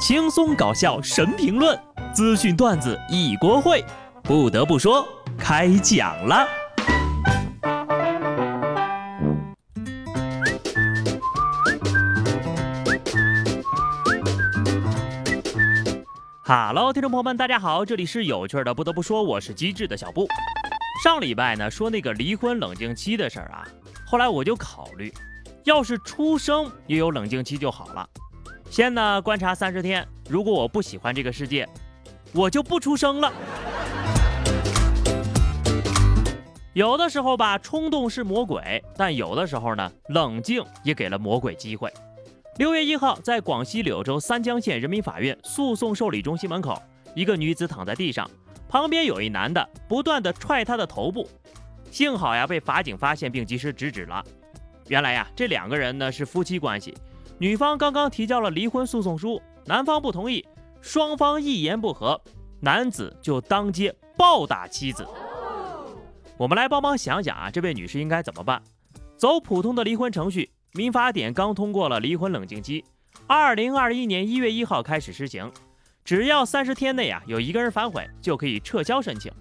轻松搞笑神评论，资讯段子一锅烩。不得不说，开讲了。哈喽，听众朋友们，大家好，这里是有趣的。不得不说，我是机智的小布。上礼拜呢，说那个离婚冷静期的事儿啊，后来我就考虑，要是出生也有冷静期就好了。先呢观察三十天，如果我不喜欢这个世界，我就不出生了。有的时候吧，冲动是魔鬼，但有的时候呢，冷静也给了魔鬼机会。六月一号，在广西柳州三江县人民法院诉讼受理中心门口，一个女子躺在地上，旁边有一男的不断的踹她的头部，幸好呀被法警发现并及时制止了。原来呀，这两个人呢是夫妻关系。女方刚刚提交了离婚诉讼书，男方不同意，双方一言不合，男子就当街暴打妻子。我们来帮忙想想啊，这位女士应该怎么办？走普通的离婚程序，民法典刚通过了离婚冷静期，二零二一年一月一号开始实行，只要三十天内啊有一个人反悔，就可以撤销申请。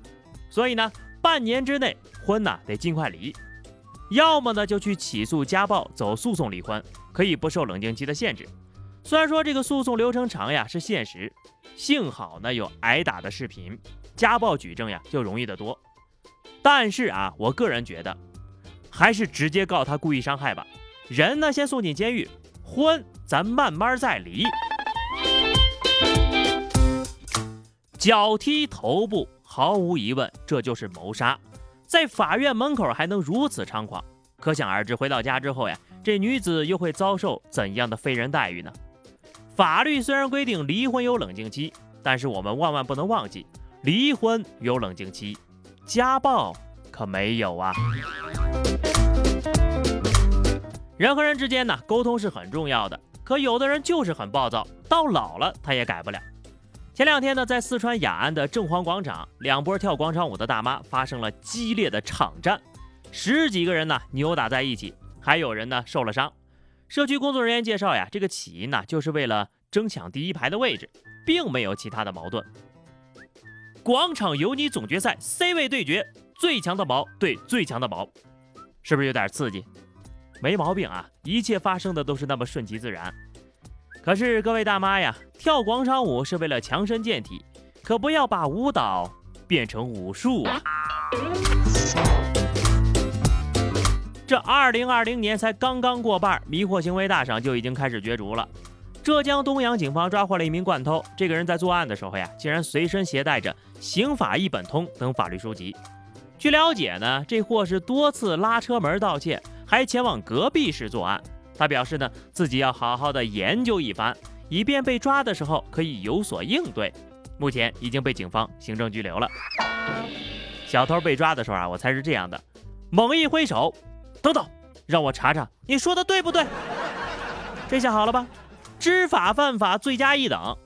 所以呢，半年之内婚呢得尽快离。要么呢就去起诉家暴，走诉讼离婚，可以不受冷静期的限制。虽然说这个诉讼流程长呀是现实，幸好呢有挨打的视频，家暴举证呀就容易得多。但是啊，我个人觉得，还是直接告他故意伤害吧。人呢先送进监狱，婚咱慢慢再离。脚踢头部，毫无疑问这就是谋杀。在法院门口还能如此猖狂，可想而知，回到家之后呀，这女子又会遭受怎样的非人待遇呢？法律虽然规定离婚有冷静期，但是我们万万不能忘记，离婚有冷静期，家暴可没有啊！人和人之间呢，沟通是很重要的，可有的人就是很暴躁，到老了他也改不了。前两天呢，在四川雅安的正黄广场，两波跳广场舞的大妈发生了激烈的场战，十几个人呢扭打在一起，还有人呢受了伤。社区工作人员介绍呀，这个起因呢就是为了争抢第一排的位置，并没有其他的矛盾。广场有你总决赛 C 位对决，最强的宝对最强的宝，是不是有点刺激？没毛病啊，一切发生的都是那么顺其自然。可是各位大妈呀，跳广场舞是为了强身健体，可不要把舞蹈变成武术啊！这二零二零年才刚刚过半，迷惑行为大赏就已经开始角逐了。浙江东阳警方抓获了一名惯偷，这个人在作案的时候呀，竟然随身携带着《刑法一本通》等法律书籍。据了解呢，这货是多次拉车门盗窃，还前往隔壁市作案。他表示呢，自己要好好的研究一番，以便被抓的时候可以有所应对。目前已经被警方行政拘留了。小偷被抓的时候啊，我猜是这样的：猛一挥手，等等，让我查查你说的对不对？这下好了吧？知法犯法，罪加一等。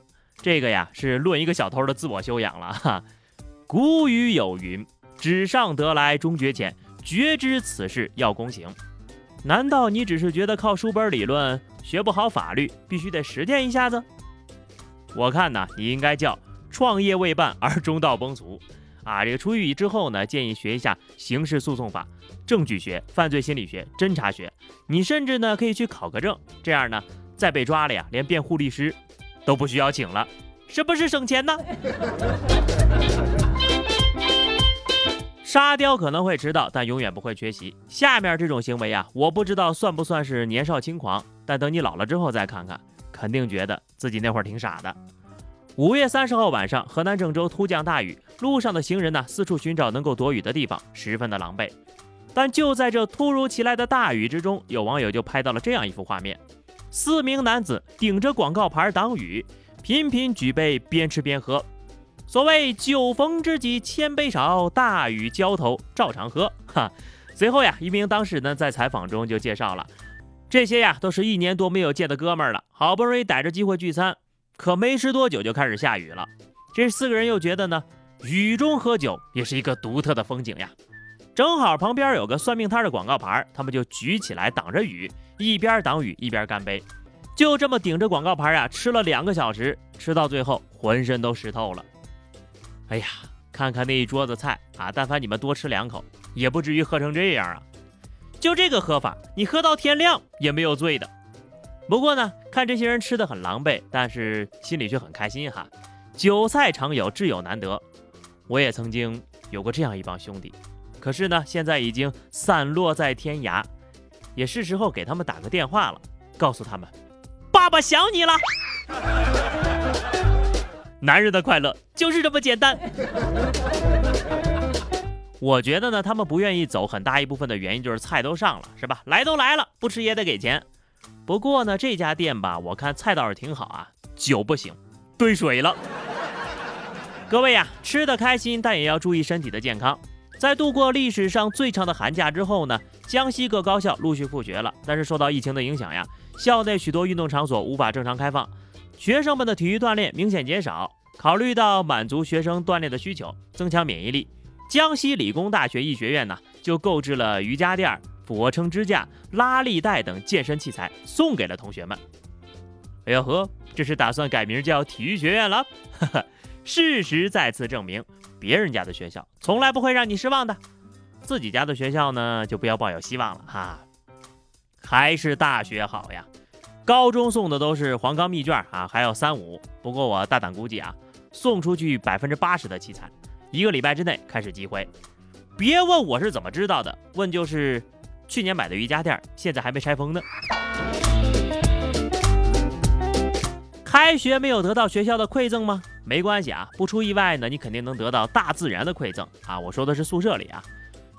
这个呀，是论一个小偷的自我修养了哈。古语有云：纸上得来终觉浅，绝知此事要躬行。难道你只是觉得靠书本理论学不好法律，必须得实践一下子？我看呢，你应该叫创业未半而中道崩殂啊！这个出狱之后呢，建议学一下刑事诉讼法、证据学、犯罪心理学、侦查学。你甚至呢可以去考个证，这样呢再被抓了呀，连辩护律师都不需要请了，是不是省钱呢？沙雕可能会迟到，但永远不会缺席。下面这种行为啊，我不知道算不算是年少轻狂，但等你老了之后再看看，肯定觉得自己那会儿挺傻的。五月三十号晚上，河南郑州突降大雨，路上的行人呢四处寻找能够躲雨的地方，十分的狼狈。但就在这突如其来的大雨之中，有网友就拍到了这样一幅画面：四名男子顶着广告牌挡雨，频频举杯边吃边喝。所谓酒逢知己千杯少，大雨浇头照常喝。哈，随后呀，一名当事人呢在采访中就介绍了，这些呀都是一年多没有见的哥们儿了，好不容易逮着机会聚餐，可没吃多久就开始下雨了。这四个人又觉得呢，雨中喝酒也是一个独特的风景呀。正好旁边有个算命摊的广告牌，他们就举起来挡着雨，一边挡雨一边干杯。就这么顶着广告牌啊，吃了两个小时，吃到最后浑身都湿透了。哎呀，看看那一桌子菜啊，但凡你们多吃两口，也不至于喝成这样啊。就这个喝法，你喝到天亮也没有醉的。不过呢，看这些人吃的很狼狈，但是心里却很开心哈。酒菜常有，挚友难得。我也曾经有过这样一帮兄弟，可是呢，现在已经散落在天涯，也是时候给他们打个电话了，告诉他们，爸爸想你了。男人的快乐就是这么简单。我觉得呢，他们不愿意走，很大一部分的原因就是菜都上了，是吧？来都来了，不吃也得给钱。不过呢，这家店吧，我看菜倒是挺好啊，酒不行，兑水了。各位呀，吃的开心，但也要注意身体的健康。在度过历史上最长的寒假之后呢，江西各高校陆续复学了，但是受到疫情的影响呀，校内许多运动场所无法正常开放，学生们的体育锻炼明显减少。考虑到满足学生锻炼的需求，增强免疫力。江西理工大学医学院呢，就购置了瑜伽垫、俯卧撑支架、拉力带等健身器材，送给了同学们。哎呦呵，这是打算改名叫体育学院了？哈哈，事实再次证明，别人家的学校从来不会让你失望的，自己家的学校呢，就不要抱有希望了哈。还是大学好呀，高中送的都是黄冈密卷啊，还有三五。不过我大胆估计啊，送出去百分之八十的器材。一个礼拜之内开始积灰，别问我是怎么知道的，问就是去年买的瑜伽垫，现在还没拆封呢。开学没有得到学校的馈赠吗？没关系啊，不出意外呢，你肯定能得到大自然的馈赠啊！我说的是宿舍里啊。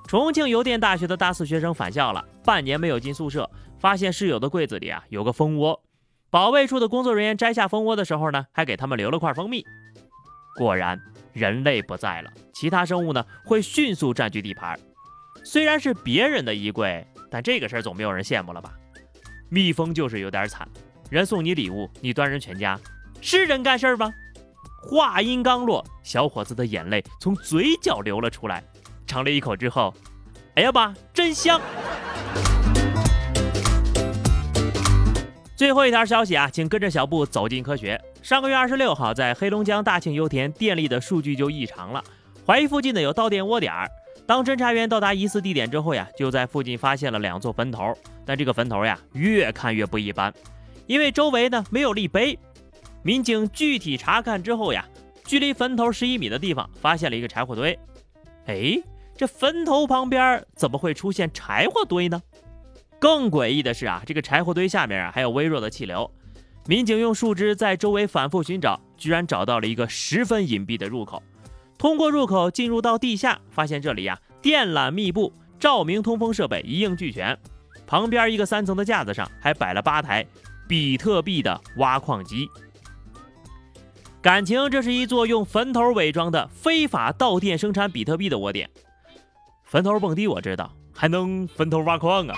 重庆邮电大学的大四学生返校了，半年没有进宿舍，发现室友的柜子里啊有个蜂窝，保卫处的工作人员摘下蜂窝的时候呢，还给他们留了块蜂蜜。果然。人类不在了，其他生物呢会迅速占据地盘。虽然是别人的衣柜，但这个事儿总没有人羡慕了吧？蜜蜂就是有点惨，人送你礼物，你端人全家，是人干事儿吗？话音刚落，小伙子的眼泪从嘴角流了出来，尝了一口之后，哎呀妈，真香！最后一条消息啊，请跟着小布走进科学。上个月二十六号，在黑龙江大庆油田电力的数据就异常了，怀疑附近呢有盗电窝点儿。当侦查员到达疑似地点之后呀，就在附近发现了两座坟头。但这个坟头呀，越看越不一般，因为周围呢没有立碑。民警具体查看之后呀，距离坟头十一米的地方发现了一个柴火堆。哎，这坟头旁边怎么会出现柴火堆呢？更诡异的是啊，这个柴火堆下面啊还有微弱的气流。民警用树枝在周围反复寻找，居然找到了一个十分隐蔽的入口。通过入口进入到地下，发现这里呀电缆密布，照明、通风设备一应俱全。旁边一个三层的架子上还摆了八台比特币的挖矿机。感情这是一座用坟头伪装的非法盗电生产比特币的窝点。坟头蹦迪我知道，还能坟头挖矿啊！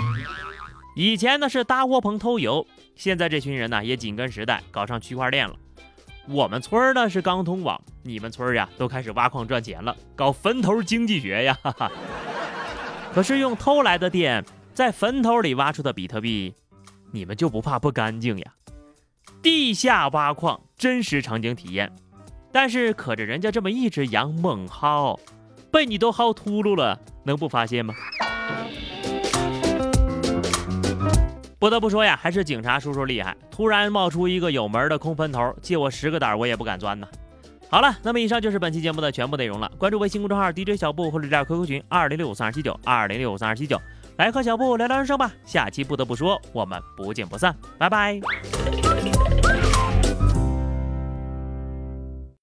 以前呢是搭窝棚偷油。现在这群人呢也紧跟时代，搞上区块链了。我们村儿呢是刚通网，你们村儿呀都开始挖矿赚钱了，搞坟头经济学呀！哈哈。可是用偷来的电在坟头里挖出的比特币，你们就不怕不干净呀？地下挖矿真实场景体验，但是可着人家这么一只羊猛薅，被你都薅秃噜了，能不发现吗？不得不说呀，还是警察叔叔厉害。突然冒出一个有门的空坟头，借我十个胆，我也不敢钻呢。好了，那么以上就是本期节目的全部内容了。关注微信公众号 DJ 小布或者加 QQ 群二零六五三二七九二零六五三二七九，来和小布聊聊人生吧。下期不得不说，我们不见不散，拜拜。